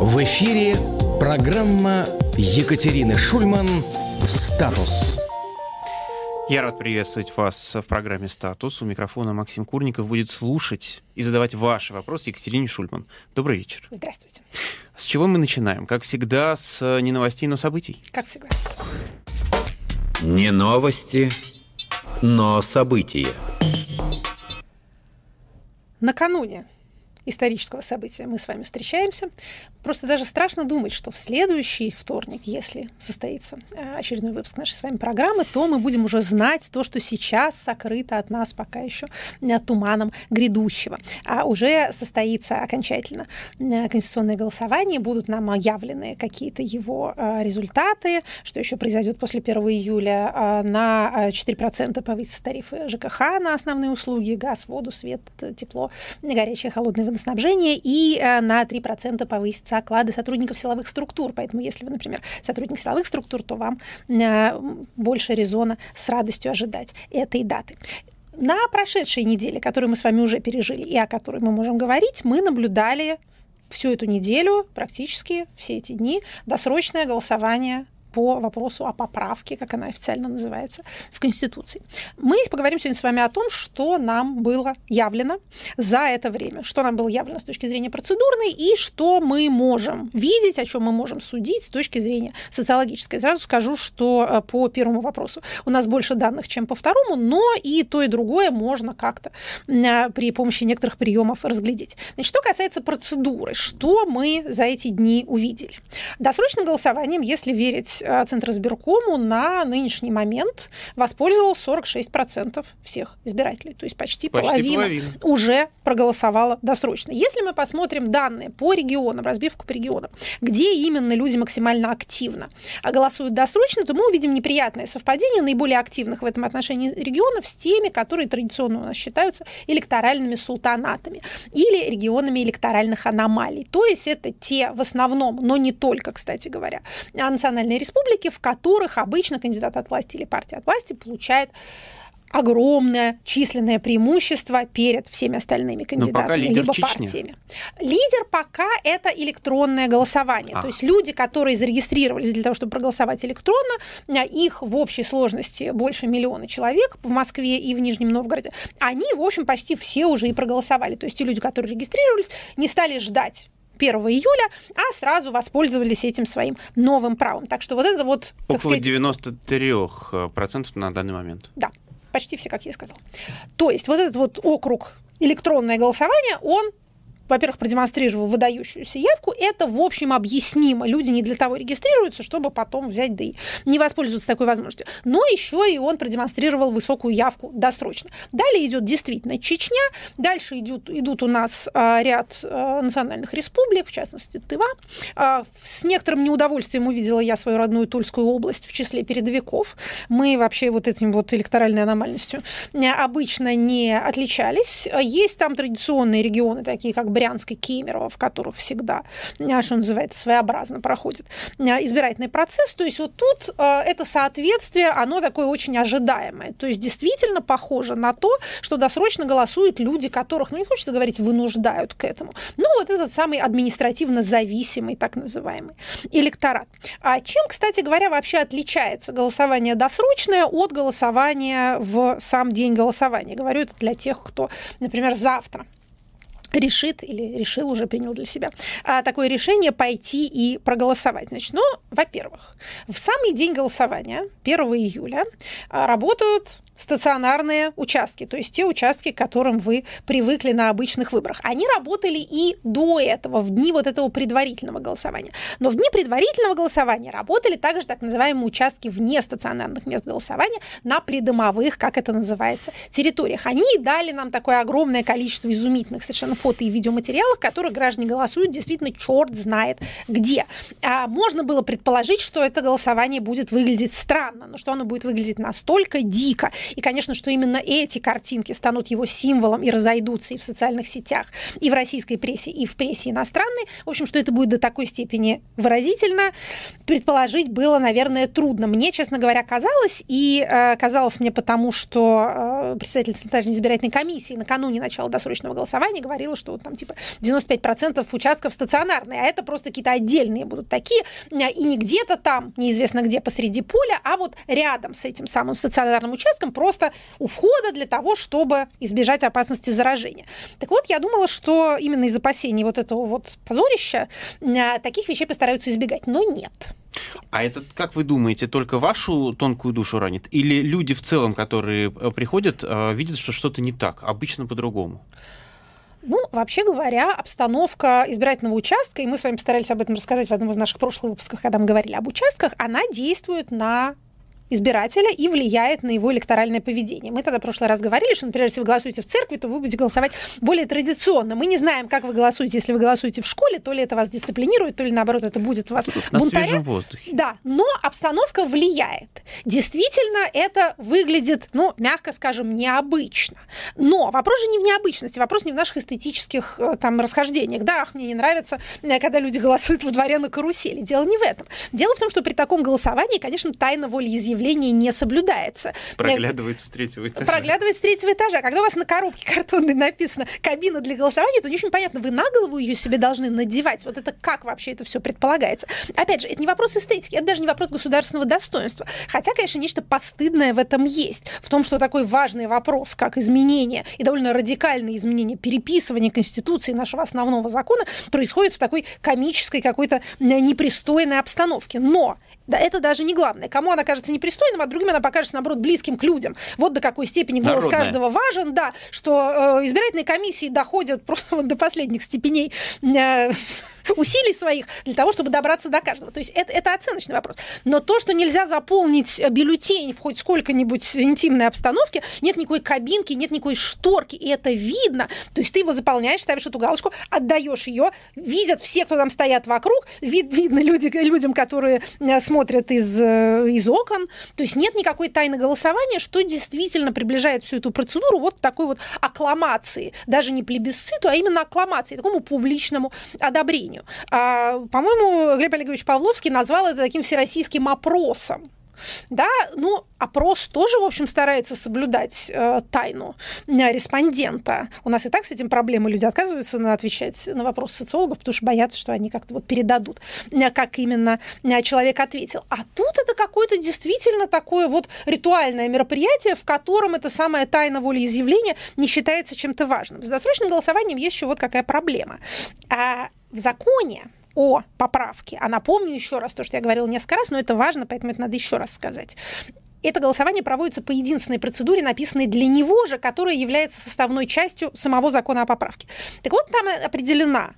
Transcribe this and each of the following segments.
В эфире программа Екатерины Шульман «Статус». Я рад приветствовать вас в программе «Статус». У микрофона Максим Курников будет слушать и задавать ваши вопросы Екатерине Шульман. Добрый вечер. Здравствуйте. С чего мы начинаем? Как всегда, с не новостей, но событий. Как всегда. Не новости, но события. Накануне исторического события мы с вами встречаемся. Просто даже страшно думать, что в следующий вторник, если состоится э, очередной выпуск нашей с вами программы, то мы будем уже знать то, что сейчас сокрыто от нас пока еще э, туманом грядущего. А уже состоится окончательно э, конституционное голосование, будут нам явлены какие-то его результаты, что еще произойдет после 1 июля. На 4% повысятся тарифы ЖКХ на основные услуги, газ, воду, свет, тепло, горячее, холодное водоснабжение, и на 3% повысится оклады сотрудников силовых структур. Поэтому, если вы, например, сотрудник силовых структур, то вам э, больше резона с радостью ожидать этой даты. На прошедшей неделе, которую мы с вами уже пережили и о которой мы можем говорить, мы наблюдали всю эту неделю, практически все эти дни, досрочное голосование по вопросу о поправке, как она официально называется, в Конституции. Мы поговорим сегодня с вами о том, что нам было явлено за это время, что нам было явлено с точки зрения процедурной и что мы можем видеть, о чем мы можем судить с точки зрения социологической. Сразу скажу, что э, по первому вопросу у нас больше данных, чем по второму, но и то, и другое можно как-то э, при помощи некоторых приемов разглядеть. Значит, что касается процедуры, что мы за эти дни увидели? Досрочным голосованием, если верить Э, Центра сберкому на нынешний момент воспользовался 46% всех избирателей. То есть почти, почти половина, половина уже проголосовала досрочно. Если мы посмотрим данные по регионам, разбивку по регионам, где именно люди максимально активно голосуют досрочно, то мы увидим неприятное совпадение наиболее активных в этом отношении регионов с теми, которые традиционно у нас считаются электоральными султанатами или регионами электоральных аномалий. То есть это те в основном, но не только, кстати говоря, национальные республики, республики, в которых обычно кандидат от власти или партия от власти получает огромное численное преимущество перед всеми остальными кандидатами либо Чечня. партиями. Лидер пока это электронное голосование. А. То есть люди, которые зарегистрировались для того, чтобы проголосовать электронно, их в общей сложности больше миллиона человек в Москве и в Нижнем Новгороде, они, в общем, почти все уже и проголосовали. То есть те люди, которые регистрировались, не стали ждать 1 июля, а сразу воспользовались этим своим новым правом. Так что вот это вот... Около сказать, 93% на данный момент. Да, почти все, как я сказала. То есть вот этот вот округ электронное голосование, он во-первых, продемонстрировал выдающуюся явку, это, в общем, объяснимо. Люди не для того регистрируются, чтобы потом взять да и не воспользоваться такой возможностью. Но еще и он продемонстрировал высокую явку досрочно. Далее идет действительно Чечня, дальше идут, идут у нас а, ряд а, национальных республик, в частности, Тыва. А, с некоторым неудовольствием увидела я свою родную Тульскую область в числе передовиков. Мы вообще вот этим вот электоральной аномальностью обычно не отличались. Есть там традиционные регионы, такие как Брянск и Кемерово, в которых всегда, а, что называется, своеобразно проходит а, избирательный процесс. То есть вот тут а, это соответствие, оно такое очень ожидаемое. То есть действительно похоже на то, что досрочно голосуют люди, которых, ну не хочется говорить, вынуждают к этому. Ну вот этот самый административно зависимый, так называемый, электорат. А чем, кстати говоря, вообще отличается голосование досрочное от голосования в сам день голосования? Говорю это для тех, кто, например, завтра решит или решил уже принял для себя а, такое решение пойти и проголосовать. Значит, ну, во-первых, в самый день голосования, 1 июля, а, работают стационарные участки, то есть те участки, к которым вы привыкли на обычных выборах. Они работали и до этого, в дни вот этого предварительного голосования. Но в дни предварительного голосования работали также так называемые участки вне стационарных мест голосования на придомовых, как это называется, территориях. Они дали нам такое огромное количество изумительных совершенно фото и видеоматериалов, которые граждане голосуют действительно черт знает где. А можно было предположить, что это голосование будет выглядеть странно, но что оно будет выглядеть настолько дико И, конечно, что именно эти картинки станут его символом и разойдутся и в социальных сетях, и в российской прессе, и в прессе иностранной. В общем, что это будет до такой степени выразительно, предположить было, наверное, трудно. Мне, честно говоря, казалось, и э, казалось мне потому, что э, представитель Центральной избирательной комиссии накануне начала досрочного голосования говорила, что там типа 95% участков стационарные, а это просто какие-то отдельные будут такие, и не где-то там, неизвестно где, посреди поля, а вот рядом с этим самым стационарным участком, просто у входа для того, чтобы избежать опасности заражения. Так вот, я думала, что именно из опасений вот этого вот позорища э, таких вещей постараются избегать, но нет. А это, как вы думаете, только вашу тонкую душу ранит? Или люди в целом, которые э, приходят, э, видят, что что-то не так, обычно по-другому? Ну, вообще говоря, обстановка избирательного участка, и мы с вами постарались об этом рассказать в одном из наших прошлых выпусков, когда мы говорили об участках, она действует на избирателя и влияет на его электоральное поведение. Мы тогда в прошлый раз говорили, что, например, если вы голосуете в церкви, то вы будете голосовать более традиционно. Мы не знаем, как вы голосуете, если вы голосуете в школе, то ли это вас дисциплинирует, то ли наоборот это будет вас на бунтаря. свежем воздухе. Да, но обстановка влияет. Действительно, это выглядит, ну, мягко скажем, необычно. Но вопрос же не в необычности, вопрос не в наших эстетических э, там расхождениях. Да, ах, мне не нравится, э, когда люди голосуют во дворе на карусели. Дело не в этом. Дело в том, что при таком голосовании, конечно, тайна волеизъявления заявление не соблюдается. Проглядывается с третьего этажа. Проглядывается с третьего этажа. Когда у вас на коробке картонной написано «кабина для голосования», то не очень понятно, вы на голову ее себе должны надевать. Вот это как вообще это все предполагается? Опять же, это не вопрос эстетики, это даже не вопрос государственного достоинства. Хотя, конечно, нечто постыдное в этом есть. В том, что такой важный вопрос, как изменение и довольно радикальное изменение переписывания Конституции нашего основного закона происходит в такой комической какой-то непристойной обстановке. Но да, это даже не главное. Кому она кажется непристойным, а другим она покажется, наоборот, близким к людям. Вот до какой степени голос Народная. каждого важен, да, что э, избирательные комиссии доходят просто вот до последних степеней э, усилий своих для того, чтобы добраться до каждого. То есть это, это оценочный вопрос. Но то, что нельзя заполнить бюллетень в хоть сколько-нибудь интимной обстановке, нет никакой кабинки, нет никакой шторки, и это видно. То есть ты его заполняешь, ставишь эту галочку, отдаешь ее, видят все, кто там стоят вокруг, вид, видно люди, людям, которые э, смотрят из, э, из окон. То есть нет никакой тайны голосования, что действительно приближает всю эту процедуру вот такой вот аккламации. Даже не плебисциту, а именно аккламации, такому публичному одобрению сожалению. А, по-моему, Глеб Олегович Павловский назвал это таким всероссийским опросом. Да, ну, опрос тоже, в общем, старается соблюдать э, тайну э, респондента. У нас и так с этим проблемы. Люди отказываются на отвечать на вопросы социологов, потому что боятся, что они как-то вот передадут, э, как именно э, человек ответил. А тут это какое-то действительно такое вот ритуальное мероприятие, в котором эта самая тайна волеизъявления не считается чем-то важным. С досрочным голосованием есть еще вот какая проблема. А в законе о поправке, а напомню еще раз то, что я говорила несколько раз, но это важно, поэтому это надо еще раз сказать. Это голосование проводится по единственной процедуре, написанной для него же, которая является составной частью самого закона о поправке. Так вот, там определена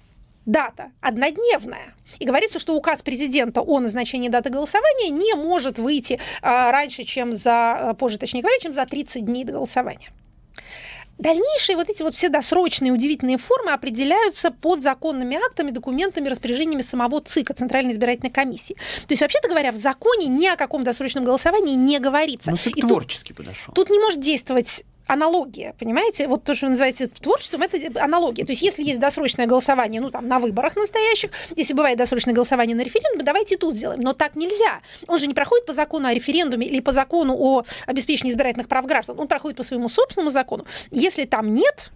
дата однодневная. И говорится, что указ президента о назначении даты голосования не может выйти а, раньше, чем за, а, позже, точнее говоря, чем за 30 дней до голосования. Дальнейшие вот эти вот все досрочные удивительные формы определяются под законными актами, документами, распоряжениями самого ЦИКа, Центральной избирательной комиссии. То есть, вообще-то говоря, в законе ни о каком досрочном голосовании не говорится. Ну, ЦИК творчески тут, подошел. Тут не может действовать аналогия, понимаете? Вот то, что вы называете творчеством, это аналогия. То есть если есть досрочное голосование, ну, там, на выборах настоящих, если бывает досрочное голосование на референдуме, давайте и тут сделаем. Но так нельзя. Он же не проходит по закону о референдуме или по закону о обеспечении избирательных прав граждан. Он проходит по своему собственному закону. Если там нет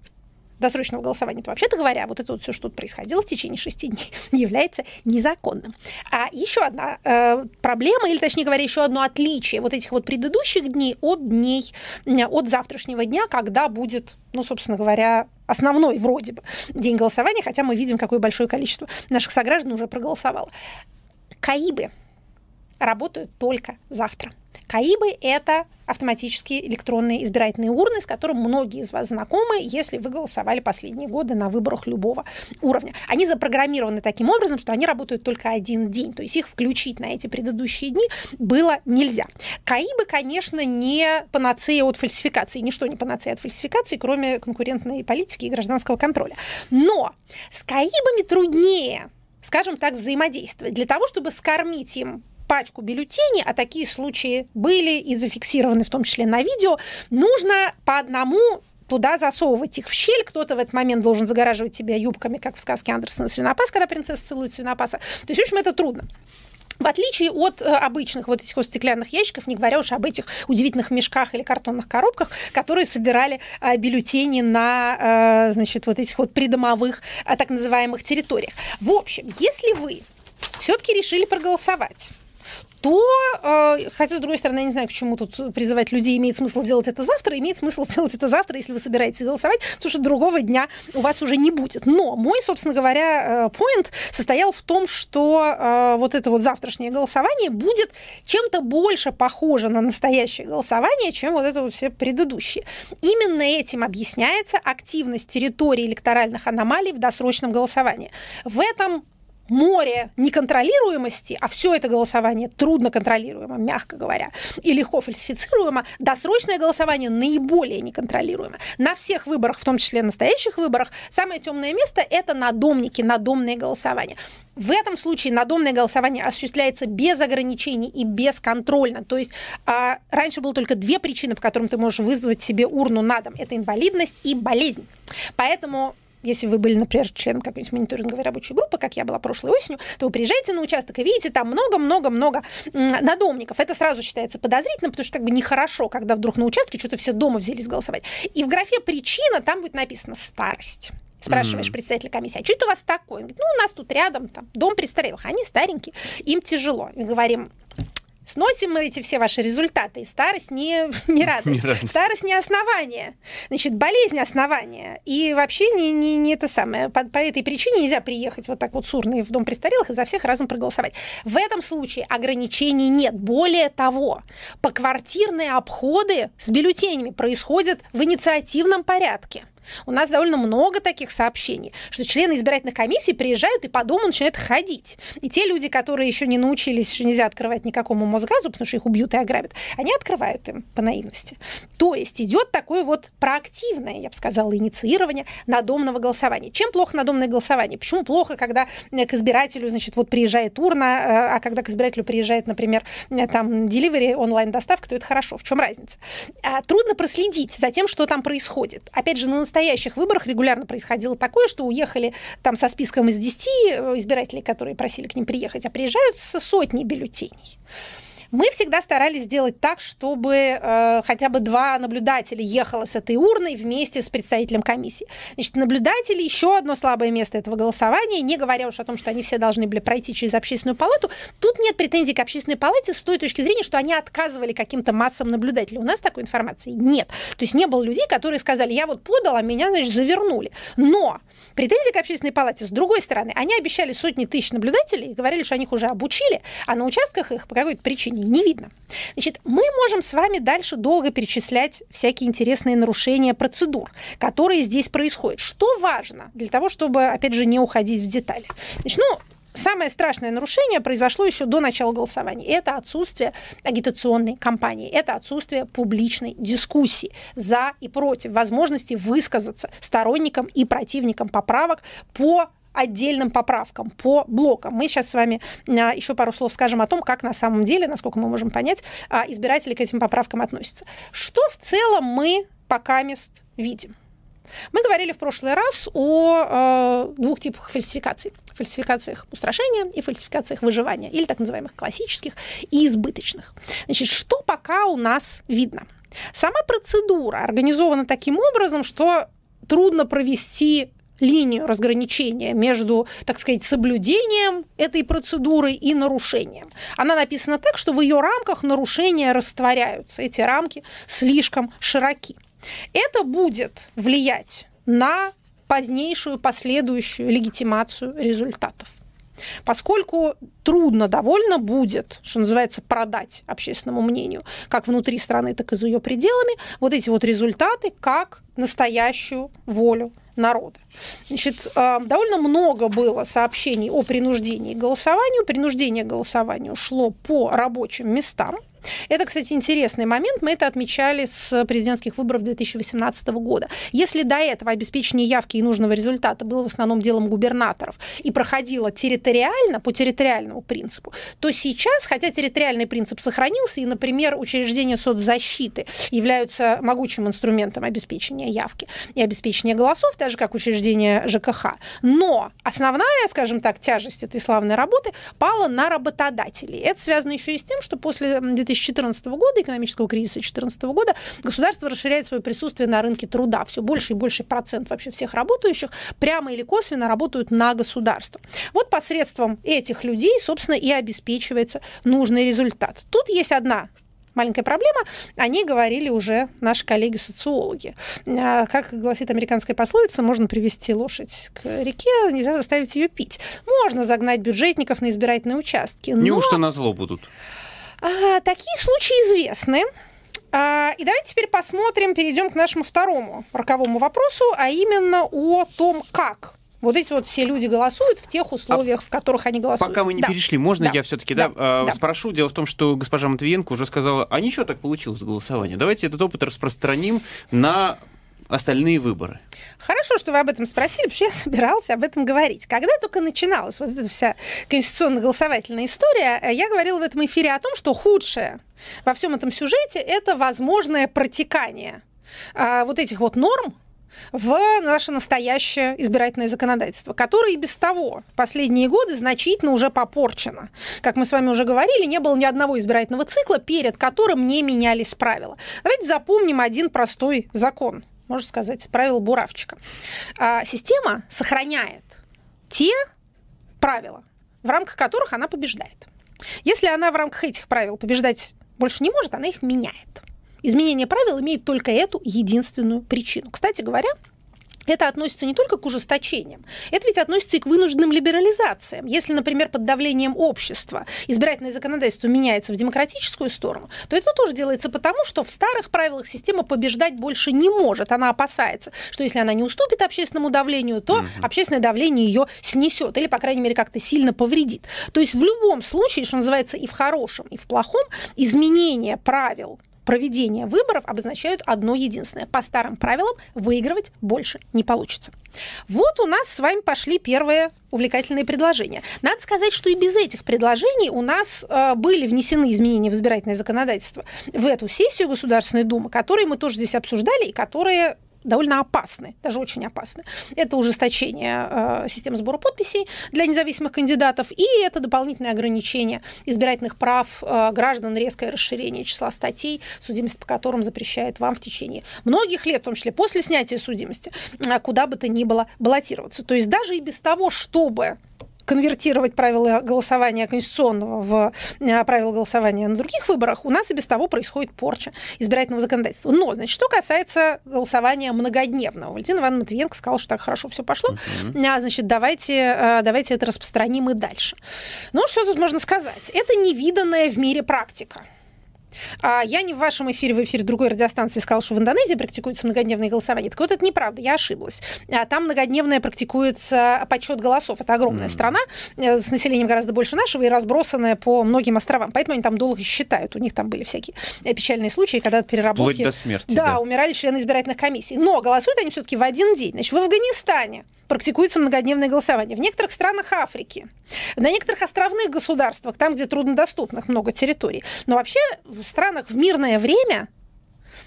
досрочного голосования, то вообще-то говоря, вот это вот все, что тут происходило в течение шести дней, является незаконным. А еще одна э, проблема, или точнее говоря, еще одно отличие вот этих вот предыдущих дней от дней, от завтрашнего дня, когда будет, ну, собственно говоря, основной вроде бы день голосования, хотя мы видим, какое большое количество наших сограждан уже проголосовало. КАИБы работают только завтра. КАИБы – это автоматические электронные избирательные урны, с которым многие из вас знакомы, если вы голосовали последние годы на выборах любого уровня. Они запрограммированы таким образом, что они работают только один день, то есть их включить на эти предыдущие дни было нельзя. КАИБы, конечно, не панацея от фальсификации, ничто не панацея от фальсификации, кроме конкурентной политики и гражданского контроля. Но с КАИБами труднее скажем так, взаимодействовать. Для того, чтобы скормить им пачку бюллетеней, а такие случаи были и зафиксированы в том числе на видео, нужно по одному туда засовывать их в щель. Кто-то в этот момент должен загораживать себя юбками, как в сказке Андерсона «Свинопас», когда принцесса целует свинопаса. То есть, в общем, это трудно. В отличие от э, обычных вот этих вот стеклянных ящиков, не говоря уж об этих удивительных мешках или картонных коробках, которые собирали э, бюллетени на, э, значит, вот этих вот придомовых так называемых территориях. В общем, если вы все-таки решили проголосовать, то, э, хотя, с другой стороны, я не знаю, к чему тут призывать людей, имеет смысл сделать это завтра, имеет смысл сделать это завтра, если вы собираетесь голосовать, потому что другого дня у вас уже не будет. Но мой, собственно говоря, поинт состоял в том, что э, вот это вот завтрашнее голосование будет чем-то больше похоже на настоящее голосование, чем вот это вот все предыдущие. Именно этим объясняется активность территории электоральных аномалий в досрочном голосовании. В этом море неконтролируемости, а все это голосование трудно контролируемо, мягко говоря, и легко фальсифицируемо, досрочное голосование наиболее неконтролируемо. На всех выборах, в том числе настоящих выборах, самое темное место – это надомники, надомные голосования. В этом случае надомное голосование осуществляется без ограничений и бесконтрольно. То есть а, раньше было только две причины, по которым ты можешь вызвать себе урну на дом. Это инвалидность и болезнь. Поэтому если вы были, например, членом какой-нибудь мониторинговой рабочей группы, как я была прошлой осенью, то вы приезжаете на участок и видите там много-много-много надомников. Это сразу считается подозрительным, потому что как бы нехорошо, когда вдруг на участке что-то все дома взялись голосовать. И в графе «причина» там будет написано «старость». Спрашиваешь mm-hmm. представителя комиссии, а что это у вас такое? Он говорит, ну, у нас тут рядом там, дом престарелых, они старенькие, им тяжело. Мы говорим, Сносим мы эти все ваши результаты. Старость не, не радость. Не радость. Старость не основание. Значит, болезнь основание. И вообще не, не, не это самое. По, по этой причине нельзя приехать вот так вот сурный в дом престарелых и за всех разом проголосовать. В этом случае ограничений нет. Более того, поквартирные обходы с бюллетенями происходят в инициативном порядке. У нас довольно много таких сообщений, что члены избирательных комиссий приезжают и по дому начинают ходить. И те люди, которые еще не научились, что нельзя открывать никакому Мосгазу, потому что их убьют и ограбят, они открывают им по наивности. То есть идет такое вот проактивное, я бы сказала, инициирование надомного голосования. Чем плохо надомное голосование? Почему плохо, когда к избирателю, значит, вот приезжает урна, э, а когда к избирателю приезжает, например, там delivery, онлайн-доставка, то это хорошо. В чем разница? А, трудно проследить за тем, что там происходит. Опять же, на настоящих выборах регулярно происходило такое, что уехали там со списком из 10 э, избирателей, которые просили к ним приехать, а приезжают со сотни бюллетеней. Мы всегда старались сделать так, чтобы э, хотя бы два наблюдателя ехало с этой урной вместе с представителем комиссии. Значит, наблюдатели еще одно слабое место этого голосования, не говоря уж о том, что они все должны были пройти через общественную палату. Тут нет претензий к общественной палате с той точки зрения, что они отказывали каким-то массам наблюдателей. У нас такой информации нет. То есть не было людей, которые сказали, я вот подал, а меня, значит, завернули. Но Претензии к общественной палате, с другой стороны, они обещали сотни тысяч наблюдателей, говорили, что они их уже обучили, а на участках их по какой-то причине не видно. Значит, мы можем с вами дальше долго перечислять всякие интересные нарушения процедур, которые здесь происходят. Что важно для того, чтобы, опять же, не уходить в детали? Значит, ну, самое страшное нарушение произошло еще до начала голосования. Это отсутствие агитационной кампании, это отсутствие публичной дискуссии за и против, возможности высказаться сторонникам и противникам поправок по отдельным поправкам по блокам. Мы сейчас с вами а, еще пару слов скажем о том, как на самом деле, насколько мы можем понять, а, избиратели к этим поправкам относятся. Что в целом мы пока мест видим? Мы говорили в прошлый раз о э, двух типах фальсификаций. Фальсификациях устрашения и фальсификациях выживания, или так называемых классических и избыточных. Значит, что пока у нас видно? Сама процедура организована таким образом, что трудно провести линию разграничения между, так сказать, соблюдением этой процедуры и нарушением. Она написана так, что в ее рамках нарушения растворяются. Эти рамки слишком широки. Это будет влиять на позднейшую последующую легитимацию результатов. Поскольку трудно довольно будет, что называется, продать общественному мнению, как внутри страны, так и за ее пределами, вот эти вот результаты как настоящую волю народа. Значит, э, довольно много было сообщений о принуждении к голосованию. Принуждение к голосованию шло по рабочим местам. Это, кстати, интересный момент. Мы это отмечали с президентских выборов 2018 года. Если до этого обеспечение явки и нужного результата было в основном делом губернаторов и проходило территориально, по территориальному принципу, то сейчас, хотя территориальный принцип сохранился, и, например, учреждения соцзащиты являются могучим инструментом обеспечения явки и обеспечения голосов, так же как учреждения ЖКХ, но основная, скажем так, тяжесть этой славной работы пала на работодателей. Это связано еще и с тем, что после 2014 года, экономического кризиса 2014 года, государство расширяет свое присутствие на рынке труда. Все больше и больше процент вообще всех работающих прямо или косвенно работают на государство. Вот посредством этих людей, собственно, и обеспечивается нужный результат. Тут есть одна маленькая проблема, о ней говорили уже наши коллеги-социологи. А, как гласит американская пословица, можно привести лошадь к реке, нельзя заставить ее пить. Можно загнать бюджетников на избирательные участки. Но... Неужто на зло будут? А, такие случаи известны. А, и давайте теперь посмотрим, перейдем к нашему второму роковому вопросу, а именно о том, как вот эти вот все люди голосуют в тех условиях, а в которых они голосуют. Пока мы не да. перешли, можно да. я все-таки да, да, да. спрошу? Дело в том, что госпожа Матвиенко уже сказала, а ничего так получилось голосование. Давайте этот опыт распространим на остальные выборы. Хорошо, что вы об этом спросили, потому что я собиралась об этом говорить. Когда только начиналась вот эта вся конституционно-голосовательная история, э, я говорила в этом эфире о том, что худшее во всем этом сюжете это возможное протекание а, вот этих вот норм, в наше настоящее избирательное законодательство, которое и без того последние годы значительно уже попорчено. Как мы с вами уже говорили, не было ни одного избирательного цикла, перед которым не менялись правила. Давайте запомним один простой закон – можно сказать, правила буравчика. А, система сохраняет те правила, в рамках которых она побеждает. Если она в рамках этих правил побеждать больше не может, она их меняет. Изменение правил имеет только эту единственную причину. Кстати говоря, это относится не только к ужесточениям, это ведь относится и к вынужденным либерализациям. Если, например, под давлением общества избирательное законодательство меняется в демократическую сторону, то это тоже делается потому, что в старых правилах система побеждать больше не может. Она опасается, что если она не уступит общественному давлению, то угу. общественное давление ее снесет или, по крайней мере, как-то сильно повредит. То есть в любом случае, что называется, и в хорошем, и в плохом, изменение правил проведения выборов обозначают одно единственное. По старым правилам выигрывать больше не получится. Вот у нас с вами пошли первые увлекательные предложения. Надо сказать, что и без этих предложений у нас э, были внесены изменения в избирательное законодательство в эту сессию Государственной Думы, которые мы тоже здесь обсуждали и которые довольно опасны, даже очень опасны. Это ужесточение э, системы сбора подписей для независимых кандидатов и это дополнительное ограничение избирательных прав э, граждан, резкое расширение числа статей, судимость по которым запрещает вам в течение многих лет, в том числе после снятия судимости, э, куда бы то ни было баллотироваться. То есть даже и без того, чтобы конвертировать правила голосования конституционного в э, правила голосования на других выборах, у нас и без того происходит порча избирательного законодательства. Но, значит, что касается голосования многодневного, Валентина Ивановна Матвиенко сказала, что так хорошо все пошло, uh-huh. а, значит, давайте, э, давайте это распространим и дальше. Ну, что тут можно сказать? Это невиданная в мире практика. А я не в вашем эфире, в эфире другой радиостанции сказала, что в Индонезии практикуется многодневное голосование. Так вот, это неправда, я ошиблась. А там многодневное практикуется подсчет голосов. Это огромная mm. страна э, с населением гораздо больше нашего и разбросанная по многим островам. Поэтому они там долго считают. У них там были всякие э, печальные случаи, когда переработки... Вплоть до смерти. Да, да, умирали члены избирательных комиссий. Но голосуют они все-таки в один день. Значит, в Афганистане практикуется многодневное голосование. В некоторых странах Африки, на некоторых островных государствах, там, где труднодоступных много территорий. Но вообще в странах в мирное время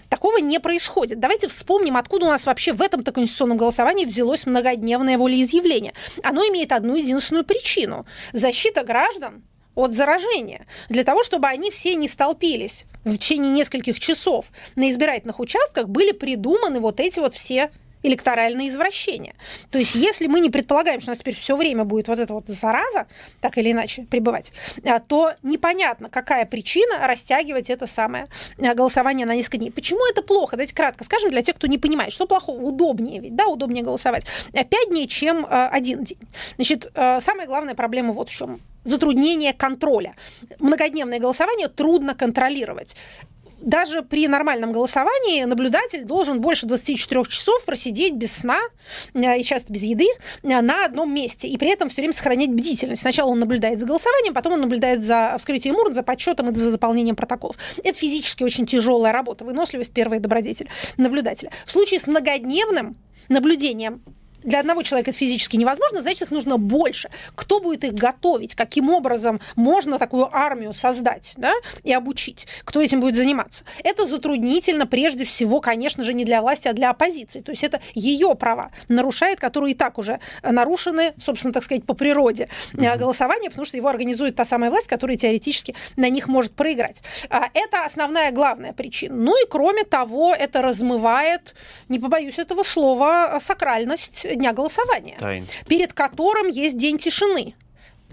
Такого не происходит. Давайте вспомним, откуда у нас вообще в этом-то конституционном голосовании взялось многодневное волеизъявление. Оно имеет одну единственную причину – защита граждан от заражения. Для того, чтобы они все не столпились в течение нескольких часов на избирательных участках, были придуманы вот эти вот все электоральное извращение. То есть, если мы не предполагаем, что у нас теперь все время будет вот эта вот зараза, так или иначе, пребывать, а, то непонятно, какая причина растягивать это самое а, голосование на несколько дней. Почему это плохо? Давайте кратко скажем для тех, кто не понимает, что плохого. Удобнее ведь, да, удобнее голосовать. Пять дней, чем а, один день. Значит, самая главная проблема вот в чем затруднение контроля. Многодневное голосование трудно контролировать даже при нормальном голосовании наблюдатель должен больше 24 часов просидеть без сна и часто без еды на одном месте, и при этом все время сохранять бдительность. Сначала он наблюдает за голосованием, потом он наблюдает за вскрытием урн, за подсчетом и за заполнением протоколов. Это физически очень тяжелая работа, выносливость первый добродетель наблюдателя. В случае с многодневным наблюдением для одного человека это физически невозможно, значит, их нужно больше. Кто будет их готовить? Каким образом можно такую армию создать да, и обучить? Кто этим будет заниматься? Это затруднительно прежде всего, конечно же, не для власти, а для оппозиции. То есть это ее права нарушает, которые и так уже нарушены, собственно, так сказать, по природе mm-hmm. голосования, потому что его организует та самая власть, которая теоретически на них может проиграть. А, это основная главная причина. Ну и кроме того, это размывает, не побоюсь этого слова, сакральность дня голосования, Тайн. перед которым есть день тишины.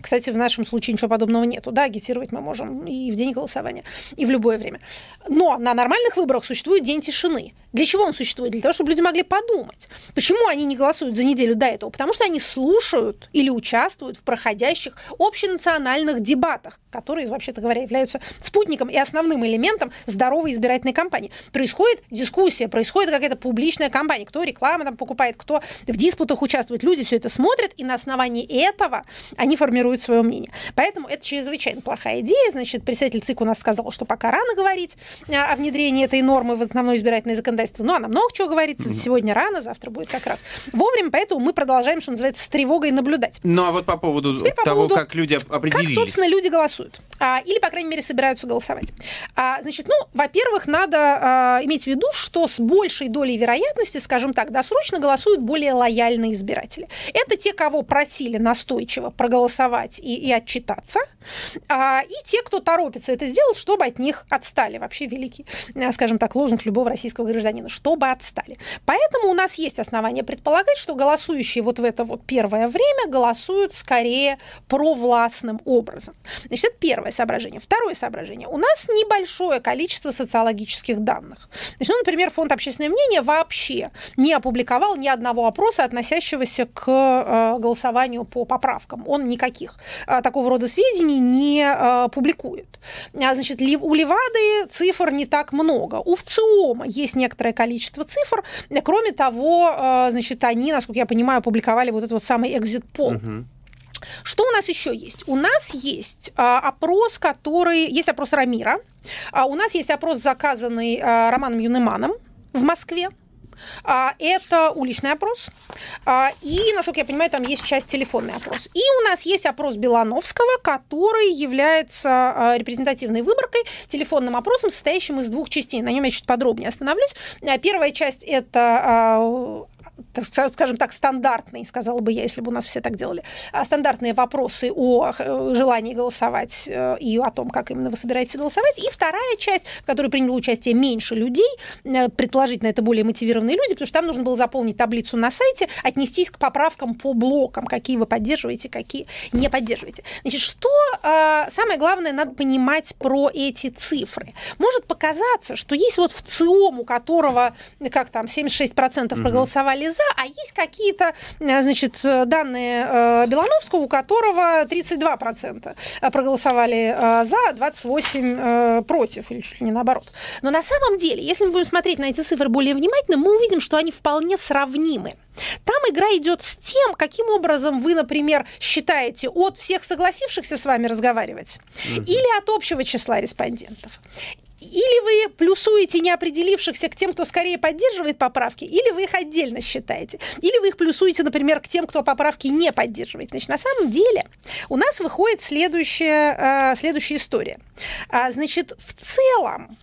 Кстати, в нашем случае ничего подобного нету. Да, агитировать мы можем и в день голосования, и в любое время. Но на нормальных выборах существует день тишины. Для чего он существует? Для того, чтобы люди могли подумать. Почему они не голосуют за неделю до этого? Потому что они слушают или участвуют в проходящих общенациональных дебатах, которые, вообще-то говоря, являются спутником и основным элементом здоровой избирательной кампании. Происходит дискуссия, происходит какая-то публичная кампания. Кто рекламу там покупает, кто в диспутах участвует. Люди все это смотрят, и на основании этого они формируют свое мнение. Поэтому это чрезвычайно плохая идея. Значит, председатель ЦИК у нас сказал, что пока рано говорить о внедрении этой нормы в основное избирательное законодательство, законодательства. Ну, она много чего говорится. Сегодня рано, завтра будет как раз вовремя, поэтому мы продолжаем, что называется, с тревогой наблюдать. Ну, а вот по поводу по того, поводу, как люди определились. Как, собственно, люди голосуют. А, или, по крайней мере, собираются голосовать. А, значит, ну, во-первых, надо а, иметь в виду, что с большей долей вероятности, скажем так, досрочно голосуют более лояльные избиратели. Это те, кого просили настойчиво проголосовать и, и отчитаться, и те, кто торопится это сделать, чтобы от них отстали. Вообще великий, скажем так, лозунг любого российского гражданина, чтобы отстали. Поэтому у нас есть основания предполагать, что голосующие вот в это вот первое время голосуют скорее провластным образом. Значит, это первое соображение. Второе соображение. У нас небольшое количество социологических данных. Значит, ну, например, фонд общественное мнение вообще не опубликовал ни одного опроса, относящегося к э, голосованию по поправкам. Он никаких э, такого рода сведений не э, публикует. А, значит, у Левады цифр не так много. У ВЦИОМа есть некоторое количество цифр. Кроме того, значит, они, насколько я понимаю, опубликовали вот этот вот самый экзит-пол. Угу. Что у нас еще есть? У нас есть а, опрос, который... Есть опрос Рамира. А, у нас есть опрос, заказанный а, Романом Юнеманом в Москве. Это уличный опрос. И, насколько я понимаю, там есть часть телефонный опрос. И у нас есть опрос Белановского, который является репрезентативной выборкой, телефонным опросом, состоящим из двух частей. На нем я чуть подробнее остановлюсь. Первая часть – это скажем так, стандартные, сказала бы я, если бы у нас все так делали, а, стандартные вопросы о желании голосовать э, и о том, как именно вы собираетесь голосовать. И вторая часть, в которой приняло участие меньше людей, э, предположительно, это более мотивированные люди, потому что там нужно было заполнить таблицу на сайте, отнестись к поправкам по блокам, какие вы поддерживаете, какие не поддерживаете. Значит, что самое главное надо понимать про эти цифры? Может показаться, что есть вот в ЦИОМ, у которого, как там, 76% проголосовали за, а есть какие-то, э, значит, данные э, Белановского, у которого 32% проголосовали э, за, 28 против, или чуть ли не наоборот. Но на самом деле, если мы будем смотреть на эти цифры более внимательно, мы увидим, что они вполне сравнимы. Там игра идет с тем, каким образом вы, например, считаете от всех согласившихся с вами разговаривать mm-hmm. или от общего числа респондентов. Или вы плюсуете неопределившихся к тем, кто скорее поддерживает поправки, или вы их отдельно считаете. Или вы их плюсуете, например, к тем, кто поправки не поддерживает. Значит, на самом деле у нас выходит следующая, э, следующая история. А, значит, в целом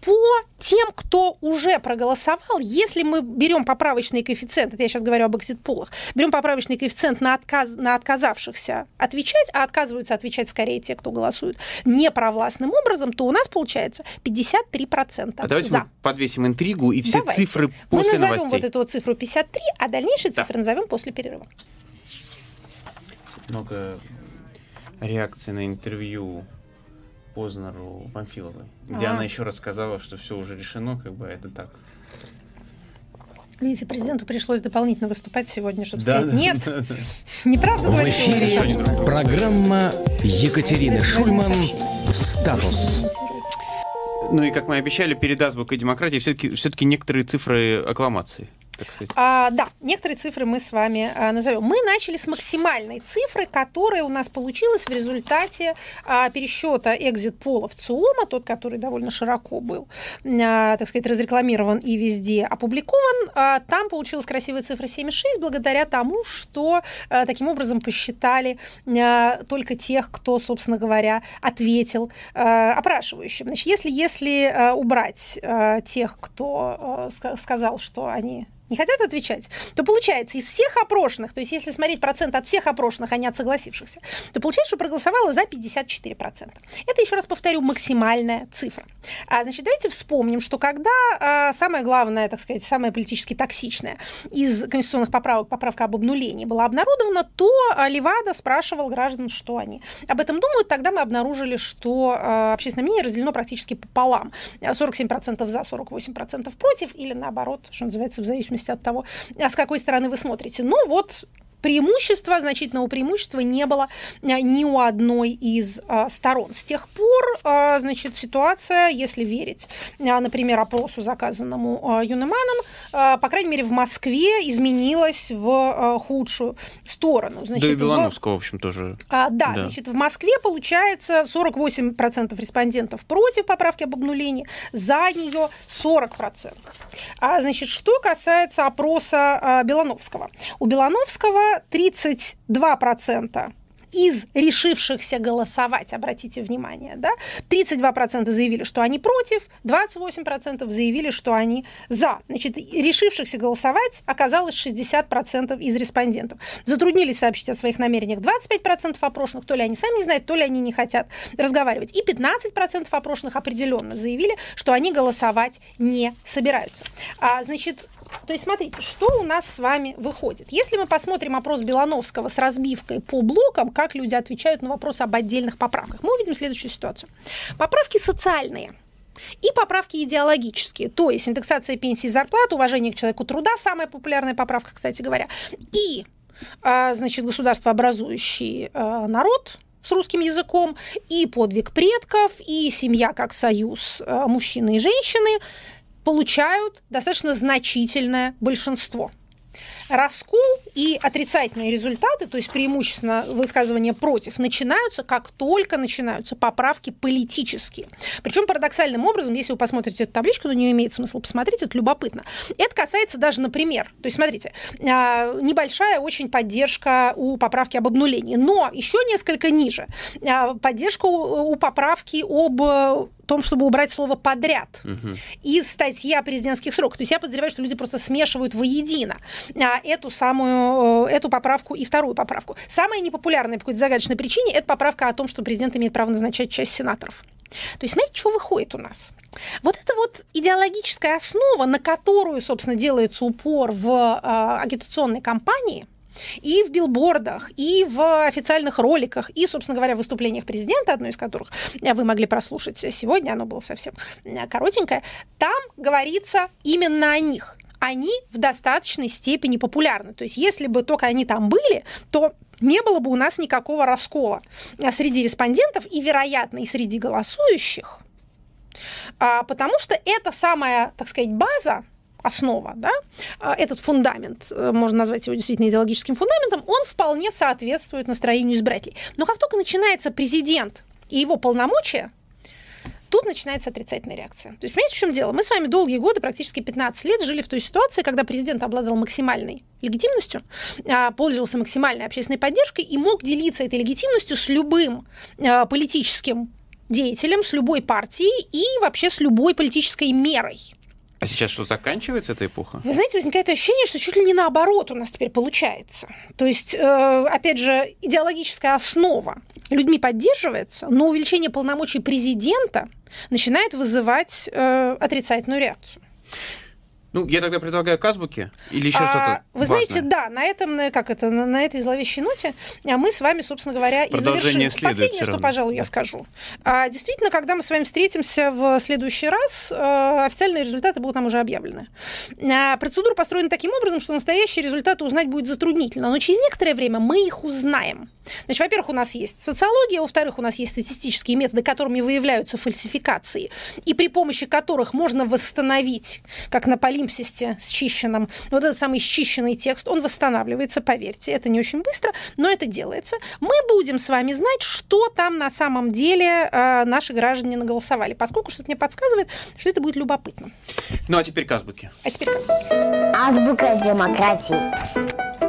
по тем, кто уже проголосовал, если мы берем поправочный коэффициент, это я сейчас говорю об экзит-пулах, берем поправочный коэффициент на, отказ, на отказавшихся отвечать, а отказываются отвечать скорее те, кто голосует непровластным образом, то у нас получается 53% а давайте за. мы подвесим интригу и все давайте. цифры после мы назовем новостей. вот эту вот цифру 53, а дальнейшие да. цифры назовем после перерыва. Много реакций на интервью Познеру Памфиловой, где а. она еще рассказала, что все уже решено, как бы это так. Видите, президенту пришлось дополнительно выступать сегодня, чтобы да, сказать, да, нет, да, да. неправда В эфире программа Екатерины Шульман «Статус». Ну и, как мы обещали, перед азбукой демократии все-таки все некоторые цифры аккламации так сказать? А, да, некоторые цифры мы с вами а, назовем. Мы начали с максимальной цифры, которая у нас получилась в результате а, пересчета экзит-пола в ЦИОМа, тот, который довольно широко был, а, так сказать, разрекламирован и везде опубликован. А, там получилась красивая цифра 7,6 благодаря тому, что а, таким образом посчитали а, только тех, кто, собственно говоря, ответил а, опрашивающим. Значит, если, если а, убрать а, тех, кто а, сказал, что они не хотят отвечать, то получается из всех опрошенных, то есть если смотреть процент от всех опрошенных, а не от согласившихся, то получается, что проголосовало за 54%. Это, еще раз повторю, максимальная цифра. А, значит, давайте вспомним, что когда а, самое главное, так сказать, самое политически токсичное из конституционных поправок, поправка об обнулении была обнародована, то а, Левада спрашивал граждан, что они об этом думают. Тогда мы обнаружили, что а, общественное мнение разделено практически пополам. 47% за, 48% против, или наоборот, что называется, в зависимости зависимости от того, а с какой стороны вы смотрите. Но вот преимущества, значительного преимущества не было а, ни у одной из а, сторон. С тех пор, а, значит, ситуация, если верить, например, опросу, заказанному Юнеманом, по крайней мере, в Москве изменилась в худшую сторону. Значит, да и Белановского, в, в общем, тоже. А, да, да, значит, в Москве получается 48% респондентов против поправки об обнулении, за нее 40%. А, значит, что касается опроса Белановского. У Белановского 32% из решившихся голосовать, обратите внимание, да, 32% заявили, что они против, 28% заявили, что они за. Значит, решившихся голосовать оказалось 60% из респондентов. Затруднились сообщить о своих намерениях 25% опрошенных, то ли они сами не знают, то ли они не хотят разговаривать. И 15% опрошенных определенно заявили, что они голосовать не собираются. А, значит, то есть, смотрите, что у нас с вами выходит. Если мы посмотрим опрос Белановского с разбивкой по блокам, как люди отвечают на вопросы об отдельных поправках, мы увидим следующую ситуацию. Поправки социальные – и поправки идеологические, то есть индексация пенсии и зарплат, уважение к человеку труда, самая популярная поправка, кстати говоря, и, а, значит, государство образующий а, народ, с русским языком, и подвиг предков, и семья как союз а, мужчины и женщины, получают достаточно значительное большинство. Раскол и отрицательные результаты, то есть преимущественно высказывания против, начинаются, как только начинаются поправки политические. Причем парадоксальным образом, если вы посмотрите эту табличку, но не имеет смысла посмотреть, это любопытно. Это касается даже, например, то есть смотрите, а, небольшая очень поддержка у поправки об обнулении, но еще несколько ниже а, поддержка у поправки об том, чтобы убрать слово подряд угу. из статьи о президентских сроках. То есть я подозреваю, что люди просто смешивают воедино а, эту самую э, эту поправку и вторую поправку. Самая непопулярная по какой-то загадочной причине это поправка о том, что президент имеет право назначать часть сенаторов. То есть, смотрите, что выходит у нас. Вот это вот идеологическая основа, на которую, собственно, делается упор в э, агитационной кампании – и в билбордах, и в официальных роликах, и, собственно говоря, в выступлениях президента, одно из которых вы могли прослушать сегодня, оно было совсем коротенькое, там говорится именно о них. Они в достаточной степени популярны. То есть если бы только они там были, то не было бы у нас никакого раскола среди респондентов и, вероятно, и среди голосующих, а, потому что это самая, так сказать, база, основа, да, а, этот фундамент, э, можно назвать его действительно идеологическим фундаментом, он вполне соответствует настроению избирателей. Но как только начинается президент и его полномочия, тут начинается отрицательная реакция. То есть, понимаете, в чем дело? Мы с вами долгие годы, практически 15 лет, жили в той ситуации, когда президент обладал максимальной легитимностью, а, пользовался максимальной общественной поддержкой и мог делиться этой легитимностью с любым а, политическим деятелем, с любой партией и вообще с любой политической мерой. А сейчас что, заканчивается эта эпоха? Вы знаете, возникает ощущение, что чуть ли не наоборот у нас теперь получается. То есть, э, опять же, идеологическая основа людьми поддерживается, но увеличение полномочий президента начинает вызывать э, отрицательную реакцию. Ну, я тогда предлагаю к азбуке или еще а, что-то Вы важное? знаете, да, на этом, как это, на, этой зловещей ноте а мы с вами, собственно говоря, и завершим. Последнее, что, пожалуй, я скажу. А, действительно, когда мы с вами встретимся в следующий раз, а, официальные результаты будут нам уже объявлены. А, процедура построена таким образом, что настоящие результаты узнать будет затруднительно, но через некоторое время мы их узнаем. Значит, во-первых, у нас есть социология, во-вторых, у нас есть статистические методы, которыми выявляются фальсификации, и при помощи которых можно восстановить, как на полиции, палимпсисте счищенном, вот этот самый счищенный текст, он восстанавливается, поверьте, это не очень быстро, но это делается. Мы будем с вами знать, что там на самом деле э, наши граждане наголосовали, поскольку что-то мне подсказывает, что это будет любопытно. Ну а теперь к азбуке. А теперь к азбуке. Азбука демократии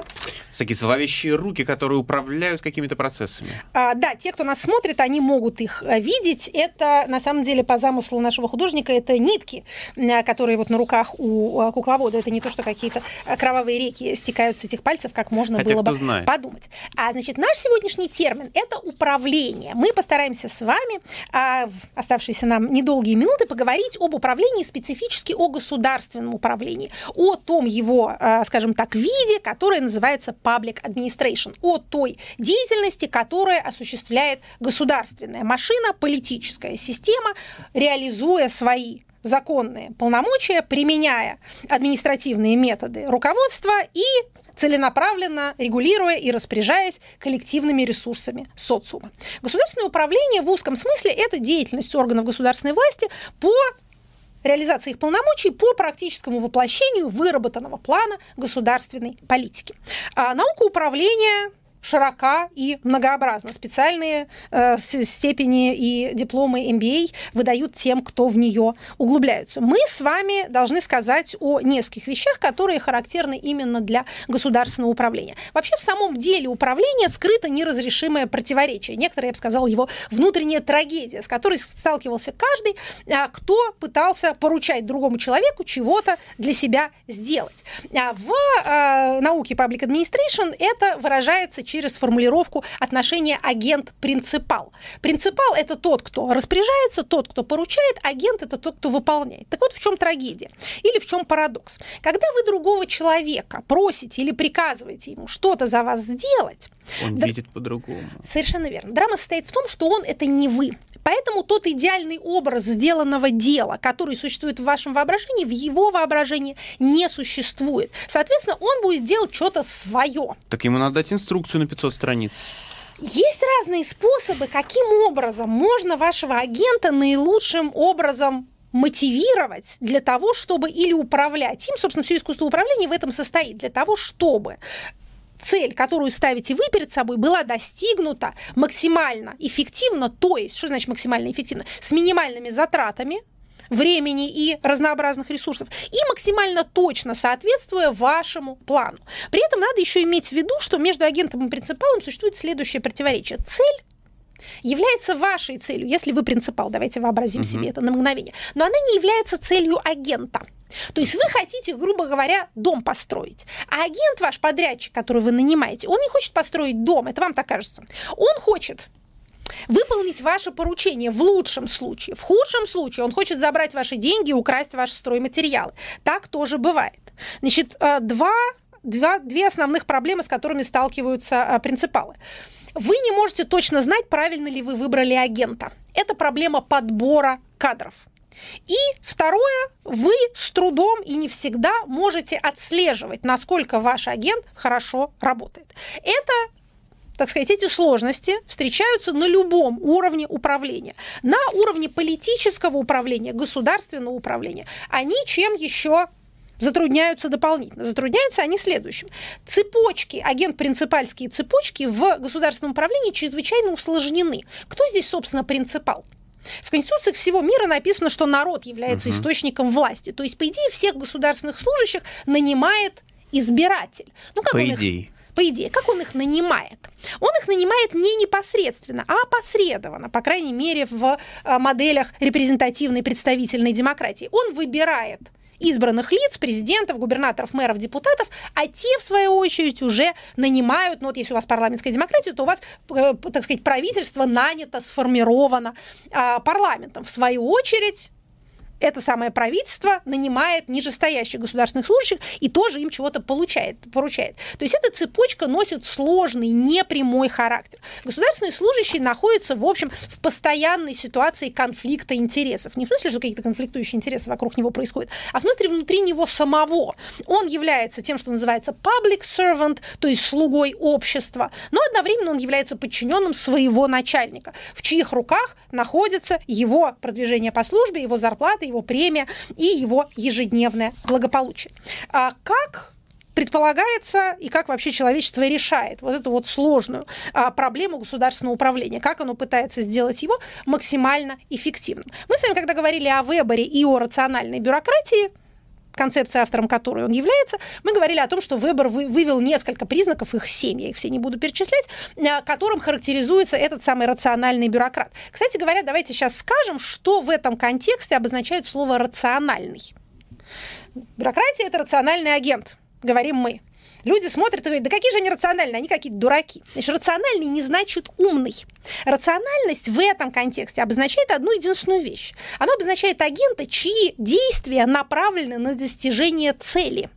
всякие зловещие руки, которые управляют какими-то процессами. А, да, те, кто нас смотрит, они могут их э, видеть. Это, на самом деле, по замыслу нашего художника, это нитки, э, которые вот на руках у э, кукловода. Это не то, что какие-то кровавые реки стекают с этих пальцев, как можно Хотя было бы знает. подумать. А, значит, наш сегодняшний термин – это управление. Мы постараемся с вами а, в оставшиеся нам недолгие минуты поговорить об управлении, специфически о государственном управлении, о том его, скажем так, виде, которое называется Public Administration, о той деятельности, которая осуществляет государственная машина, политическая система, реализуя свои законные полномочия, применяя административные методы руководства и целенаправленно регулируя и распоряжаясь коллективными ресурсами социума. Государственное управление в узком смысле – это деятельность органов государственной власти по реализации их полномочий по практическому воплощению выработанного плана государственной политики. А наука управления широка и многообразна. Специальные э, степени и дипломы MBA выдают тем, кто в нее углубляются. Мы с вами должны сказать о нескольких вещах, которые характерны именно для государственного управления. Вообще в самом деле управления скрыто неразрешимое противоречие. Некоторые, я бы сказала, его внутренняя трагедия, с которой сталкивался каждый, э, кто пытался поручать другому человеку чего-то для себя сделать. А в э, науке Public Administration это выражается через формулировку отношения агент-принципал. Принципал – это тот, кто распоряжается, тот, кто поручает, агент – это тот, кто выполняет. Так вот в чем трагедия или в чем парадокс. Когда вы другого человека просите или приказываете ему что-то за вас сделать, он да, видит по-другому. Совершенно верно. Драма состоит в том, что он это не вы. Поэтому тот идеальный образ сделанного дела, который существует в вашем воображении, в его воображении не существует. Соответственно, он будет делать что-то свое. Так ему надо дать инструкцию на 500 страниц. Есть разные способы, каким образом можно вашего агента наилучшим образом мотивировать для того, чтобы или управлять им, собственно, все искусство управления в этом состоит, для того, чтобы цель, которую ставите вы перед собой, была достигнута максимально эффективно, то есть, что значит максимально эффективно, с минимальными затратами, времени и разнообразных ресурсов, и максимально точно соответствуя вашему плану. При этом надо еще иметь в виду, что между агентом и принципалом существует следующее противоречие. Цель является вашей целью, если вы принципал, давайте вообразим угу. себе это на мгновение, но она не является целью агента. То есть вы хотите, грубо говоря, дом построить. А агент ваш, подрядчик, который вы нанимаете, он не хочет построить дом, это вам так кажется. Он хочет выполнить ваше поручение в лучшем случае. В худшем случае он хочет забрать ваши деньги и украсть ваши стройматериалы. Так тоже бывает. Значит, э, два, два, две основных проблемы, с которыми сталкиваются э, принципалы. Вы не можете точно знать, правильно ли вы выбрали агента. Это проблема подбора кадров. И второе, вы с трудом и не всегда можете отслеживать, насколько ваш агент хорошо работает. Это так сказать, эти сложности встречаются на любом уровне управления. На уровне политического управления, государственного управления. Они чем еще затрудняются дополнительно. Затрудняются они следующим. Цепочки, агент-принципальские цепочки в государственном управлении чрезвычайно усложнены. Кто здесь, собственно, принципал? В Конституциях всего мира написано, что народ является угу. источником власти. То есть, по идее, всех государственных служащих нанимает избиратель. Ну, как по идее. Их, по идее, как он их нанимает? Он их нанимает не непосредственно, а опосредованно, по крайней мере, в э, моделях репрезентативной представительной демократии. Он выбирает избранных лиц, президентов, губернаторов, мэров, депутатов, а те, в свою очередь, уже нанимают, ну вот если у вас парламентская демократия, то у вас, э, так сказать, правительство нанято, сформировано а, парламентом. В свою очередь, это самое правительство нанимает нижестоящих государственных служащих и тоже им чего-то получает, поручает. То есть эта цепочка носит сложный, непрямой характер. Государственные служащие находятся, в общем, в постоянной ситуации конфликта интересов. Не в смысле, что какие-то конфликтующие интересы вокруг него происходят, а в смысле внутри него самого. Он является тем, что называется public servant, то есть слугой общества, но одновременно он является подчиненным своего начальника, в чьих руках находится его продвижение по службе, его зарплата, его премия и его ежедневное благополучие. А как предполагается и как вообще человечество решает вот эту вот сложную а, проблему государственного управления, как оно пытается сделать его максимально эффективным. Мы с вами, когда говорили о Вебере и о рациональной бюрократии, концепция, автором которой он является, мы говорили о том, что Вебер вывел несколько признаков, их семь, я их все не буду перечислять, а, которым характеризуется этот самый рациональный бюрократ. Кстати говоря, давайте сейчас скажем, что в этом контексте обозначает слово «рациональный». Бюрократия – это рациональный агент, говорим мы. Люди смотрят и говорят, да какие же они рациональные, они какие-то дураки. Значит, рациональный не значит умный. Рациональность в этом контексте обозначает одну единственную вещь. Она обозначает агента, чьи действия направлены на достижение цели.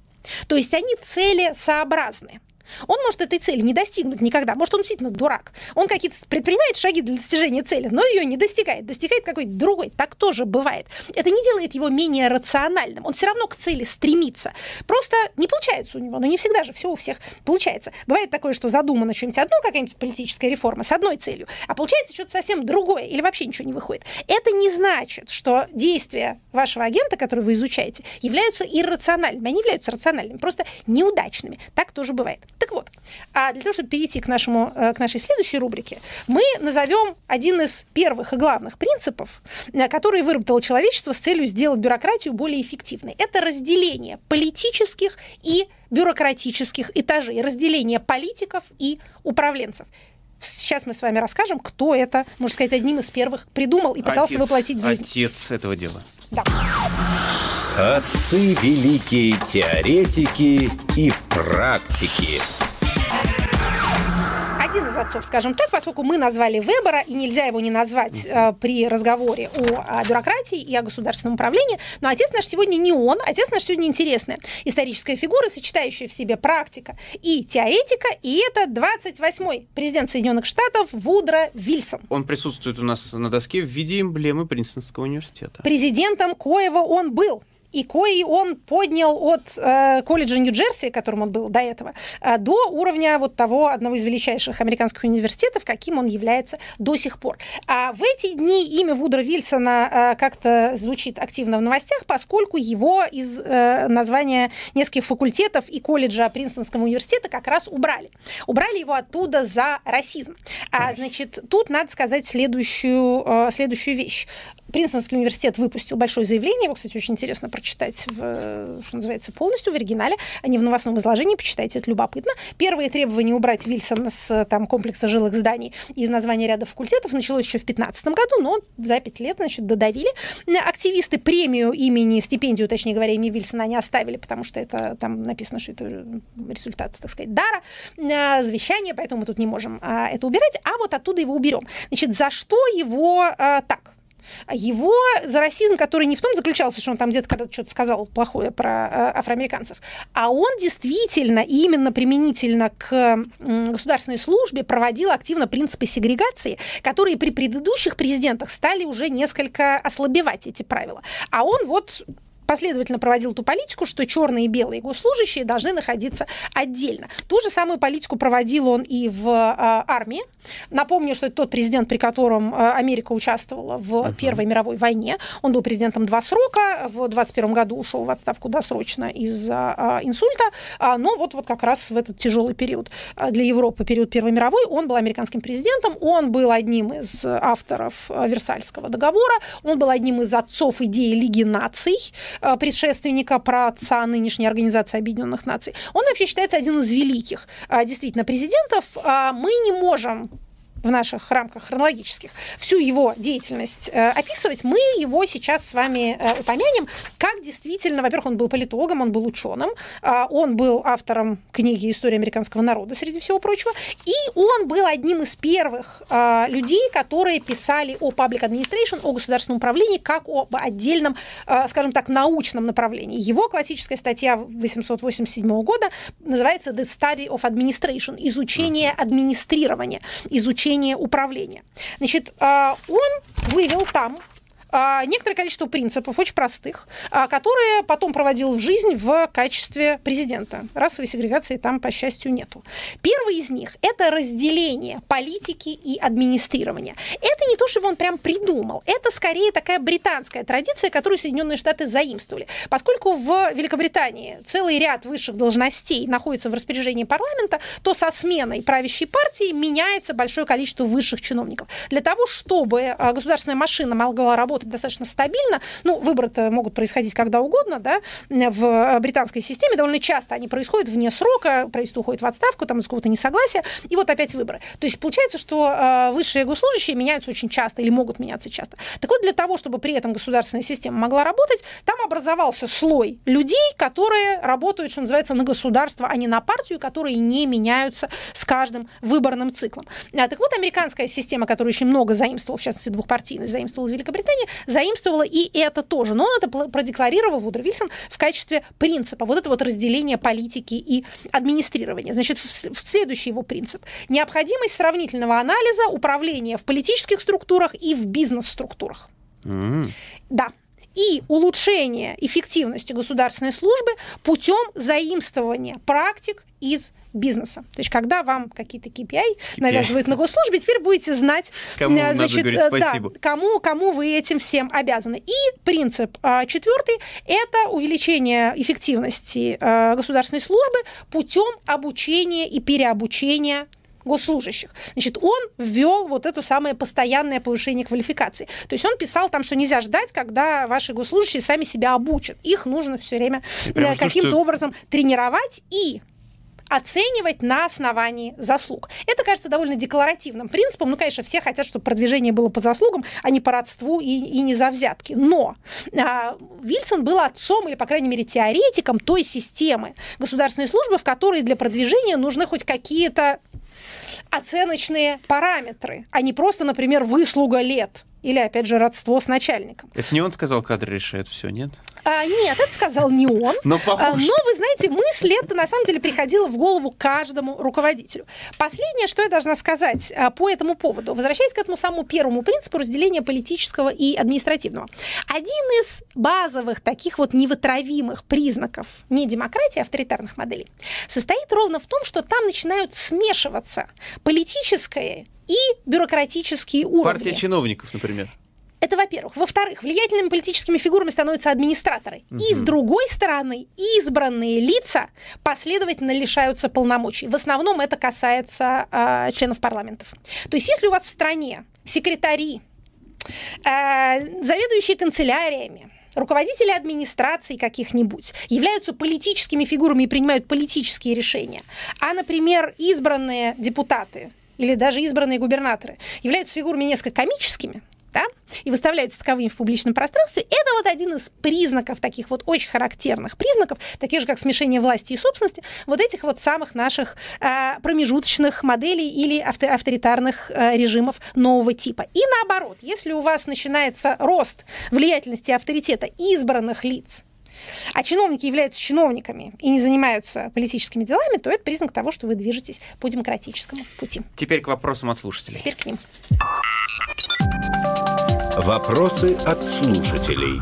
То есть они целесообразны. Он может этой цели не достигнуть никогда. Может, он действительно дурак. Он какие-то предпринимает шаги для достижения цели, но ее не достигает. Достигает какой-то другой. Так тоже бывает. Это не делает его менее рациональным. Он все равно к цели стремится. Просто не получается у него. Но не всегда же все у всех получается. Бывает такое, что задумано что-нибудь одно, какая-нибудь политическая реформа с одной целью, а получается что-то совсем другое или вообще ничего не выходит. Это не значит, что действия вашего агента, который вы изучаете, являются иррациональными. Они являются рациональными, просто неудачными. Так тоже бывает. Так вот, а для того, чтобы перейти к, нашему, э, к нашей следующей рубрике, мы назовем один из первых и главных принципов, э, который выработало человечество с целью сделать бюрократию более эффективной. Это разделение политических и бюрократических этажей, разделение политиков и управленцев. Сейчас мы с вами расскажем, кто это, можно сказать, одним из первых придумал и пытался отец, воплотить в жизнь. Отец этого дела. Да. Отцы великие теоретики и практики один из отцов, скажем так, поскольку мы назвали Вебера, и нельзя его не назвать э, при разговоре о, о бюрократии и о государственном управлении, но отец наш сегодня не он, отец наш сегодня интересная историческая фигура, сочетающая в себе практика и теоретика, и это 28-й президент Соединенных Штатов Вудро Вильсон. Он присутствует у нас на доске в виде эмблемы Принстонского университета. Президентом коего он был и кой он поднял от э, колледжа Нью-Джерси, которым он был до этого, э, до уровня вот того одного из величайших американских университетов, каким он является до сих пор. А в эти дни имя Вудра Вильсона э, как-то звучит активно в новостях, поскольку его из э, названия нескольких факультетов и колледжа Принстонского университета как раз убрали. Убрали его оттуда за расизм. А, значит, тут надо сказать следующую, э, следующую вещь. Принстонский университет выпустил большое заявление, его, кстати, очень интересно прочитать, в, что называется, полностью в оригинале, а не в новостном изложении, почитайте, это любопытно. Первые требования убрать Вильсона с там, комплекса жилых зданий из названия ряда факультетов началось еще в 2015 году, но за пять лет, значит, додавили. Активисты премию имени, стипендию, точнее говоря, имени Вильсона они оставили, потому что это там написано, что это результат, так сказать, дара, а, завещания, поэтому мы тут не можем а, это убирать, а вот оттуда его уберем. Значит, за что его а, так? Его за расизм, который не в том заключался, что он там где-то когда-то что-то сказал плохое про э, афроамериканцев, а он действительно именно применительно к государственной службе проводил активно принципы сегрегации, которые при предыдущих президентах стали уже несколько ослабевать эти правила. А он вот последовательно проводил ту политику, что черные и белые госслужащие должны находиться отдельно. Ту же самую политику проводил он и в э, армии. Напомню, что это тот президент, при котором э, Америка участвовала в uh-huh. Первой мировой войне. Он был президентом два срока, в 21 году ушел в отставку досрочно из-за э, инсульта, э, но вот, вот как раз в этот тяжелый период для Европы, период Первой мировой, он был американским президентом, он был одним из авторов Версальского договора, он был одним из отцов идеи Лиги наций, Э, предшественника праотца нынешней Организации Объединенных Наций, он вообще считается один из великих э, действительно президентов. А мы не можем в наших рамках хронологических всю его деятельность э, описывать, мы его сейчас с вами э, упомянем, как действительно, во-первых, он был политологом, он был ученым, э, он был автором книги «История американского народа», среди всего прочего, и он был одним из первых э, людей, которые писали о public administration, о государственном управлении, как об отдельном, э, скажем так, научном направлении. Его классическая статья 887 года называется «The Study of Administration» – изучение администрирования, изучение управления. Значит, а, он вывел там некоторое количество принципов, очень простых, а, которые потом проводил в жизнь в качестве президента. Расовой сегрегации там, по счастью, нету. Первый из них – это разделение политики и администрирования. Это не то, что он прям придумал. Это скорее такая британская традиция, которую Соединенные Штаты заимствовали. Поскольку в Великобритании целый ряд высших должностей находится в распоряжении парламента, то со сменой правящей партии меняется большое количество высших чиновников. Для того, чтобы а, государственная машина могла работать работать достаточно стабильно. Ну, выборы-то могут происходить когда угодно, да, в э, британской системе довольно часто они происходят вне срока, правительство уходит в отставку, там из какого-то несогласия, и вот опять выборы. То есть получается, что э, высшие госслужащие меняются очень часто или могут меняться часто. Так вот, для того, чтобы при этом государственная система могла работать, там образовался слой людей, которые работают, что называется, на государство, а не на партию, которые не меняются с каждым выборным циклом. А, так вот, американская система, которая очень много заимствовала, в частности, двухпартийность заимствовала в Великобритании, заимствовала и это тоже. Но он это продекларировал, Вудро Вильсон, в качестве принципа. Вот это вот разделение политики и администрирования. Значит, следующий его принцип. Необходимость сравнительного анализа управления в политических структурах и в бизнес-структурах. Mm-hmm. Да, и улучшение эффективности государственной службы путем заимствования практик из бизнеса. То есть, когда вам какие-то KPI, KPI. навязывают на госслужбе, теперь будете знать, кому, значит, надо говорить э, спасибо. Да, кому, кому вы этим всем обязаны. И принцип а, четвертый – это увеличение эффективности а, государственной службы путем обучения и переобучения госслужащих. Значит, он ввел вот это самое постоянное повышение квалификации. То есть он писал там, что нельзя ждать, когда ваши госслужащие сами себя обучат. Их нужно все время э, каким-то образом тренировать и оценивать на основании заслуг. Это кажется довольно декларативным принципом. Ну, конечно, все хотят, чтобы продвижение было по заслугам, а не по родству и, и не за взятки. Но а, Вильсон был отцом, или, по крайней мере, теоретиком той системы государственной службы, в которой для продвижения нужны хоть какие-то оценочные параметры, а не просто, например, выслуга лет или, опять же, родство с начальником. Это не он сказал, кадры решают все, нет? А, нет, это сказал не он. Но, а, но вы знаете, мысль эта на самом деле приходила в голову каждому руководителю. Последнее, что я должна сказать а, по этому поводу, возвращаясь к этому самому первому принципу разделения политического и административного. Один из базовых таких вот невытравимых признаков не демократии, а авторитарных моделей состоит ровно в том, что там начинают смешиваться политическое и бюрократические уровни. Партия чиновников, например. Это во-первых. Во-вторых, влиятельными политическими фигурами становятся администраторы. Угу. И с другой стороны, избранные лица последовательно лишаются полномочий. В основном это касается э, членов парламентов. То есть, если у вас в стране секретари, э, заведующие канцеляриями, руководители администрации каких-нибудь являются политическими фигурами и принимают политические решения, а, например, избранные депутаты или даже избранные губернаторы являются фигурами несколько комическими, да, и выставляются таковыми в публичном пространстве, это вот один из признаков, таких вот очень характерных признаков, таких же, как смешение власти и собственности, вот этих вот самых наших э, промежуточных моделей или авторитарных э, режимов нового типа. И наоборот, если у вас начинается рост влиятельности авторитета избранных лиц, а чиновники являются чиновниками и не занимаются политическими делами, то это признак того, что вы движетесь по демократическому пути. Теперь к вопросам от слушателей. Теперь к ним. Вопросы от слушателей.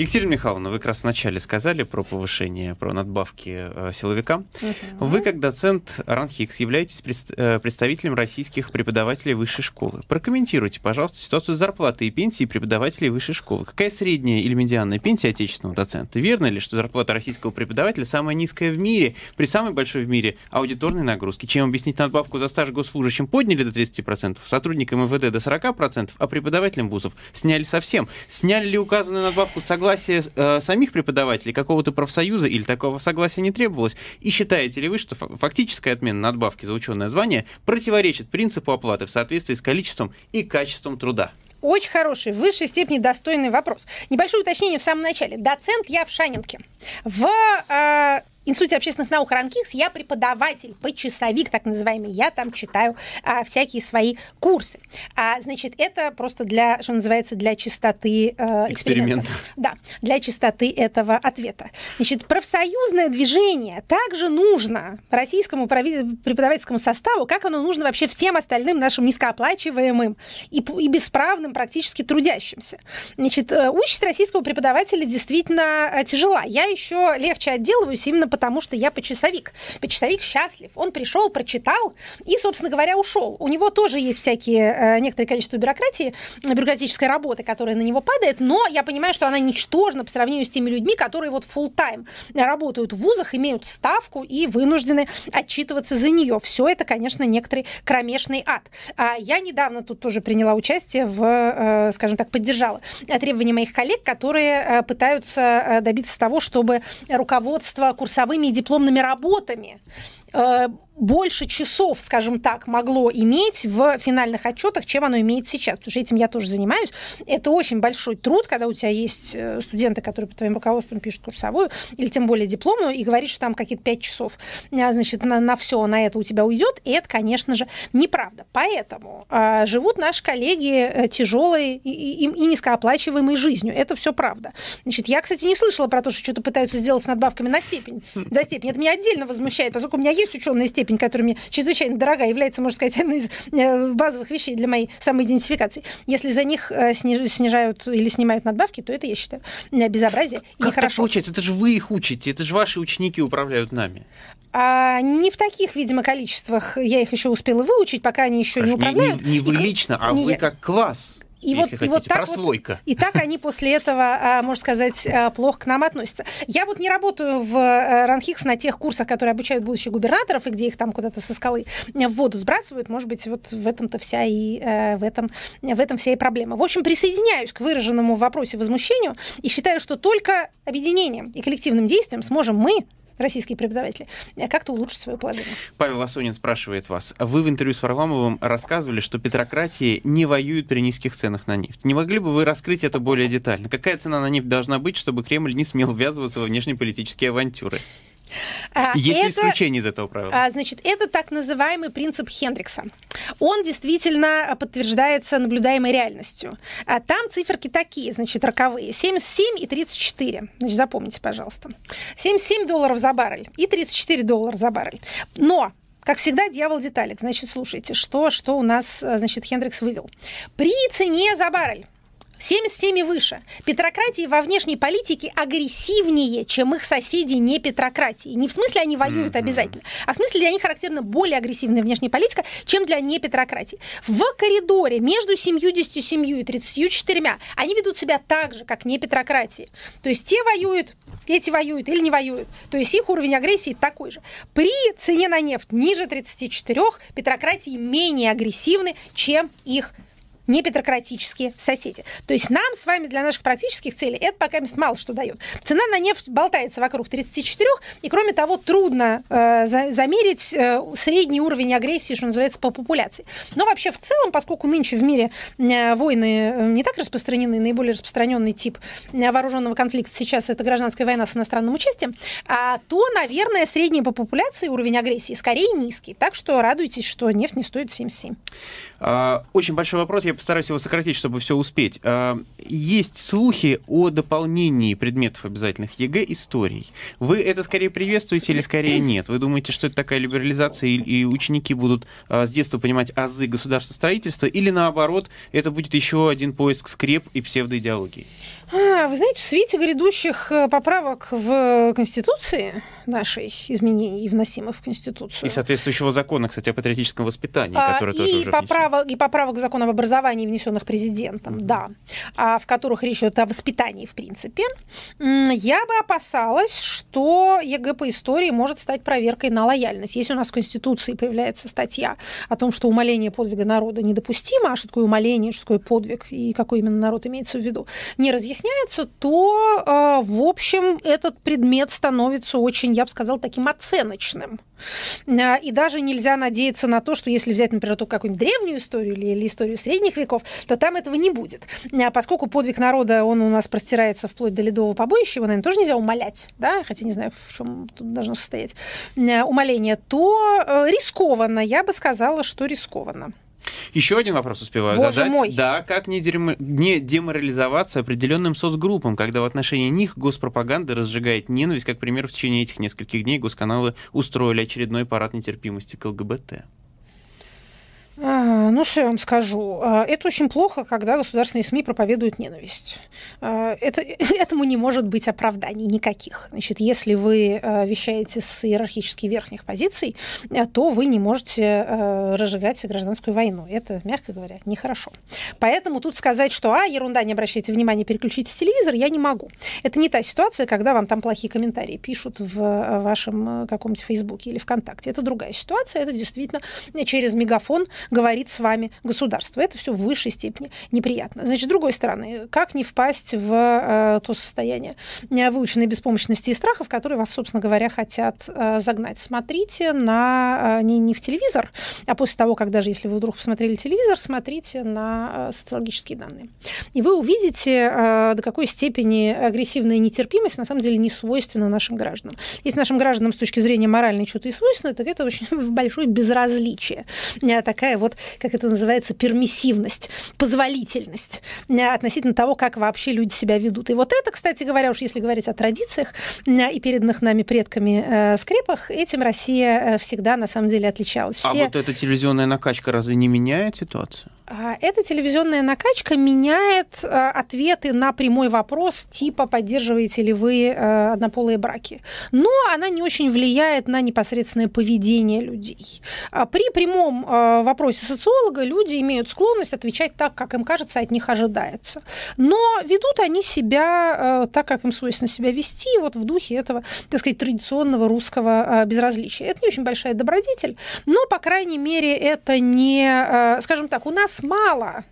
Екатерина Михайловна, вы как раз вначале сказали про повышение, про надбавки э, силовикам. Угу. Вы, как доцент РАНХИКС, являетесь пред, э, представителем российских преподавателей высшей школы. Прокомментируйте, пожалуйста, ситуацию с зарплатой и пенсией преподавателей высшей школы. Какая средняя или медианная пенсия отечественного доцента? Верно ли, что зарплата российского преподавателя самая низкая в мире, при самой большой в мире аудиторной нагрузке? Чем объяснить надбавку за стаж госслужащим подняли до 30%, сотрудникам МВД до 40%, а преподавателям вузов сняли совсем? Сняли ли указанную надбавку согласно согласия э, самих преподавателей, какого-то профсоюза или такого согласия не требовалось? И считаете ли вы, что фактическая отмена надбавки за ученое звание противоречит принципу оплаты в соответствии с количеством и качеством труда? Очень хороший, в высшей степени достойный вопрос. Небольшое уточнение в самом начале. Доцент я в Шанинке. В э, Институте общественных наук РАНКИКС я преподаватель, почасовик так называемый. Я там читаю а, всякие свои курсы. А, значит, это просто для, что называется, для чистоты а, эксперимента. Эксперимент. Да, для чистоты этого ответа. Значит, профсоюзное движение также нужно российскому преподавательскому составу, как оно нужно вообще всем остальным нашим низкооплачиваемым и, и бесправным практически трудящимся. Значит, э, участь российского преподавателя действительно э, тяжела. Я еще легче отделываюсь именно потому, потому что я почасовик. Почасовик счастлив. Он пришел, прочитал и, собственно говоря, ушел. У него тоже есть всякие, э, некоторое количество бюрократии, бюрократической работы, которая на него падает, но я понимаю, что она ничтожна по сравнению с теми людьми, которые вот full тайм работают в вузах, имеют ставку и вынуждены отчитываться за нее. Все это, конечно, некоторый кромешный ад. А я недавно тут тоже приняла участие в, э, скажем так, поддержала требования моих коллег, которые э, пытаются добиться того, чтобы руководство курсовых трудовыми и дипломными работами. Э, больше часов, скажем так, могло иметь в финальных отчетах, чем оно имеет сейчас. Потому что этим я тоже занимаюсь. Это очень большой труд, когда у тебя есть э, студенты, которые под твоим руководством пишут курсовую, или тем более дипломную, и говоришь, что там какие-то 5 часов, а, значит, на, на все на это у тебя уйдет. И это, конечно же, неправда. Поэтому э, живут наши коллеги э, тяжелой и, и, и низкооплачиваемой жизнью. Это все правда. Значит, я, кстати, не слышала про то, что что-то пытаются сделать с надбавками на степень, за степень. Это меня отдельно возмущает, поскольку у меня есть ученая степень, степень, которая мне чрезвычайно дорога, является, можно сказать, одной из э, базовых вещей для моей самоидентификации. Если за них э, снижают или снимают надбавки, то это, я считаю, безобразие как и хорошо. получается? Это же вы их учите, это же ваши ученики управляют нами. А не в таких, видимо, количествах я их еще успела выучить, пока они еще Хорошо, не управляют. Не, не, не вы лично, а не вы как класс. И вот, хотите, и вот так прослойка. Вот, и так они после этого, а, можно сказать, а, плохо к нам относятся. Я вот не работаю в э, Ранхикс на тех курсах, которые обучают будущих губернаторов, и где их там куда-то со скалы в воду сбрасывают. Может быть, вот в этом-то вся и э, в этом, в этом вся и проблема. В общем, присоединяюсь к выраженному в вопросе возмущению и считаю, что только объединением и коллективным действием сможем мы, российские преподаватели, э, как-то улучшить свое положение. Павел Асонин спрашивает вас. Вы в интервью с Варламовым рассказывали, что петрократии не воюют при низких ценах на нефть. Не могли бы вы раскрыть это более детально? Какая цена на нефть должна быть, чтобы Кремль не смел ввязываться во внешнеполитические авантюры? А, Есть это, ли исключение из этого правила? А, значит, это так называемый принцип Хендрикса. Он действительно подтверждается наблюдаемой реальностью. А там циферки такие, значит, роковые. 77 и 34. Значит, запомните, пожалуйста. 77 долларов за баррель и 34 доллара за баррель. Но как всегда, дьявол деталек. Значит, слушайте, что, что у нас, значит, Хендрикс вывел. При цене за баррель 77 и выше. Петрократии во внешней политике агрессивнее, чем их соседи не Петрократии. Не в смысле они воюют обязательно, а в смысле для них характерна более агрессивная внешняя политика, чем для не Петрократии. В коридоре между 77 и 34 они ведут себя так же, как не Петрократии. То есть те воюют, эти воюют или не воюют. То есть их уровень агрессии такой же. При цене на нефть ниже 34 Петрократии менее агрессивны, чем их не петрократические соседи. То есть нам с вами для наших практических целей это пока мало что дает. Цена на нефть болтается вокруг 34, и кроме того, трудно э, за, замерить э, средний уровень агрессии, что называется, по популяции. Но вообще в целом, поскольку нынче в мире э, войны э, не так распространены, наиболее распространенный тип э, вооруженного конфликта сейчас это гражданская война с иностранным участием, а, то, наверное, средний по популяции уровень агрессии скорее низкий. Так что радуйтесь, что нефть не стоит 77. А, очень большой вопрос. Я постараюсь его сократить, чтобы все успеть. А, есть слухи о дополнении предметов обязательных ЕГЭ историей. Вы это скорее приветствуете или скорее нет? Вы думаете, что это такая либерализация, и ученики будут а, с детства понимать азы государствостроительства, или наоборот, это будет еще один поиск скреп и псевдоидеологии? А, вы знаете, в свете грядущих э, поправок в Конституции нашей, изменений, вносимых в Конституцию. И соответствующего закона, кстати, о патриотическом воспитании, который и тоже уже поправок, И поправок к закону об образовании внесенных президентом, да, а в которых речь идет о воспитании, в принципе, я бы опасалась, что ЕГЭ по истории может стать проверкой на лояльность. Если у нас в Конституции появляется статья о том, что умаление подвига народа недопустимо, а что такое умаление, что такое подвиг и какой именно народ имеется в виду, не разъясняется, то, э, в общем, этот предмет становится очень, я бы сказала, таким оценочным. А, и даже нельзя надеяться на то, что если взять, например, только какую-нибудь древнюю историю или, или историю средних веков, то там этого не будет. А поскольку подвиг народа, он у нас простирается вплоть до ледового побоища, его, наверное, тоже нельзя умолять, да, хотя не знаю, в чем тут должно состоять а, умоление, то э, рискованно, я бы сказала, что рискованно. Еще один вопрос успеваю Боже задать. мой. Да, как не, дерем- не деморализоваться определенным соцгруппам, когда в отношении них госпропаганда разжигает ненависть, как, к примеру, в течение этих нескольких дней госканалы устроили очередной парад нетерпимости к ЛГБТ. А, Ну, что я вам скажу? А, Это очень плохо, когда государственные СМИ проповедуют ненависть. А, Это, этому не может быть оправданий никаких. Значит, если вы вещаете с иерархически верхних позиций, то вы не можете разжигать гражданскую войну. Это, мягко говоря, нехорошо. Поэтому тут сказать, что а, ерунда, не обращайте внимания, переключите телевизор, я не могу. Это не та ситуация, когда вам там плохие комментарии пишут в вашем каком-нибудь Фейсбуке или ВКонтакте. Это другая ситуация. Это действительно через мегафон говорит с вами государство. Это все в высшей степени неприятно. Значит, с другой стороны, как не впасть в э, то состояние э, выученной беспомощности и страха, в которые вас, собственно говоря, хотят э, загнать? Смотрите на не, не в телевизор, а после того, как даже если вы вдруг посмотрели телевизор, смотрите на социологические данные. И вы увидите, до какой степени агрессивная нетерпимость на самом деле не свойственна нашим гражданам. Если нашим гражданам с точки зрения моральной что-то и свойственно, так это очень большое безразличие. Такая вот, как это называется, пермиссивность, позволительность э, относительно того, как вообще люди себя ведут. И вот это, кстати говоря, уж если говорить о традициях э, и переданных нами предками э, скрепах, этим Россия всегда на самом деле отличалась. А вот эта телевизионная накачка разве не меняет ситуацию? А, Эта телевизионная накачка меняет э, ответы на прямой вопрос типа поддерживаете ли вы э, однополые браки. Но она не очень влияет на непосредственное поведение людей. А При прямом вопросе социолога люди имеют склонность отвечать так, как им кажется, от них ожидается. Но ведут они себя так, как им свойственно себя вести, вот в духе этого, так сказать, традиционного русского безразличия. Это не очень большая добродетель, но, по крайней мере, это не, скажем так, у нас мало э,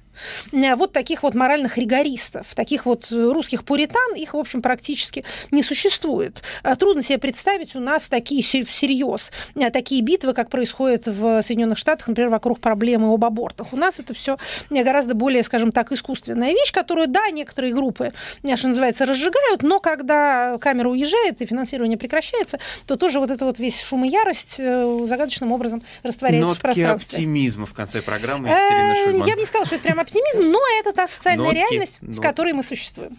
вот таких вот моральных ригористов, таких вот русских пуритан, их, в общем, практически не существует. Э, Трудно себе представить у нас такие се- всерьез, э, такие битвы, как происходит в Соединенных Штатах, например, вокруг проблемы об абортах. У нас это все гораздо более, скажем так, искусственная вещь, которую, да, некоторые группы, э, что называется, разжигают, но когда камера уезжает и финансирование прекращается, то тоже вот это вот весь шум и ярость э, загадочным образом растворяется в Нотки пространстве. оптимизма в конце программы Екатерины Э, Шульман. Я бы не сказала, что это прям оптимизм, но это та социальная Нотки, реальность, в которой мы существуем.